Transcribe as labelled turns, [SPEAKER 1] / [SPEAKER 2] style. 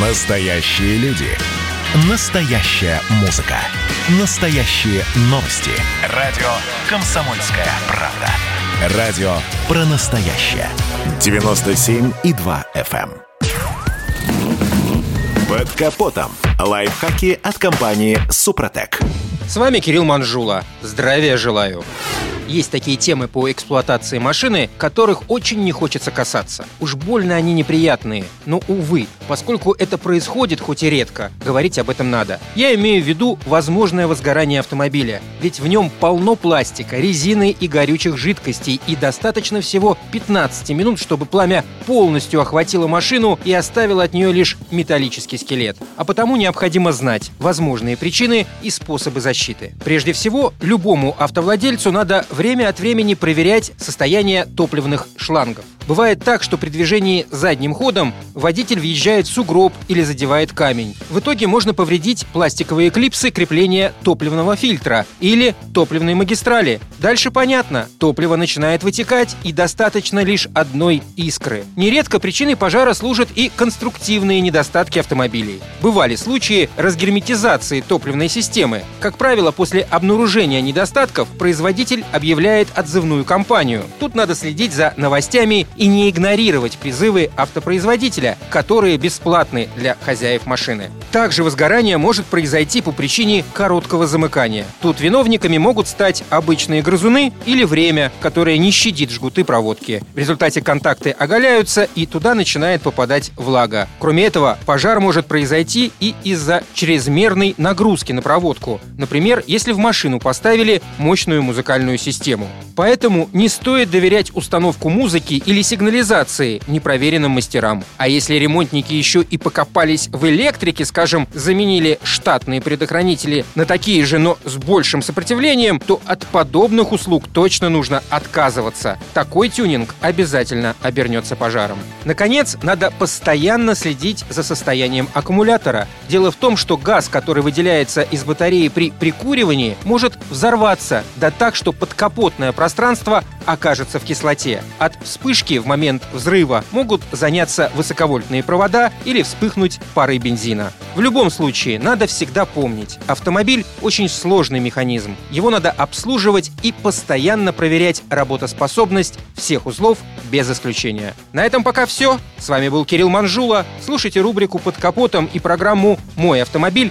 [SPEAKER 1] Настоящие люди. Настоящая музыка. Настоящие новости. Радио «Комсомольская правда». Радио про настоящее. 97,2 FM. эм. Под капотом. Лайфхаки от компании «Супротек».
[SPEAKER 2] С вами Кирилл Манжула. Здравия желаю. Есть такие темы по эксплуатации машины, которых очень не хочется касаться. Уж больно они неприятные. Но, увы, поскольку это происходит хоть и редко, говорить об этом надо. Я имею в виду возможное возгорание автомобиля. Ведь в нем полно пластика, резины и горючих жидкостей, и достаточно всего 15 минут, чтобы пламя полностью охватило машину и оставило от нее лишь металлический скелет. А потому необходимо знать возможные причины и способы защиты. Прежде всего, любому автовладельцу надо время от времени проверять состояние топливных шлангов. Бывает так, что при движении задним ходом водитель въезжает в сугроб или задевает камень. В итоге можно повредить пластиковые клипсы крепления топливного фильтра или топливной магистрали. Дальше понятно, топливо начинает вытекать и достаточно лишь одной искры. Нередко причиной пожара служат и конструктивные недостатки автомобилей. Бывали случаи разгерметизации топливной системы. Как правило, после обнаружения недостатков производитель объявляет отзывную кампанию. Тут надо следить за новостями и не игнорировать призывы автопроизводителя, которые бесплатны для хозяев машины. Также возгорание может произойти по причине короткого замыкания. Тут виновниками могут стать обычные грызуны или время, которое не щадит жгуты проводки. В результате контакты оголяются и туда начинает попадать влага. Кроме этого, пожар может произойти и из-за чрезмерной нагрузки на проводку. Например, если в машину поставили мощную музыкальную систему. Поэтому не стоит доверять установку музыки или сигнализации непроверенным мастерам. А если ремонтники еще и покопались в электрике, скажем, заменили штатные предохранители на такие же, но с большим сопротивлением, то от подобных услуг точно нужно отказываться. Такой тюнинг обязательно обернется пожаром. Наконец, надо постоянно следить за состоянием аккумулятора. Дело в том, что газ, который выделяется из батареи при прикуривании, может взорваться, да так, что подкапотное пространство окажется в кислоте. От вспышки в момент взрыва могут заняться высоковольтные провода или вспыхнуть парой бензина. В любом случае, надо всегда помнить, автомобиль очень сложный механизм. Его надо обслуживать и постоянно проверять работоспособность всех узлов без исключения. На этом пока все. С вами был Кирилл Манжула. Слушайте рубрику «Под капотом» и программу «Мой автомобиль»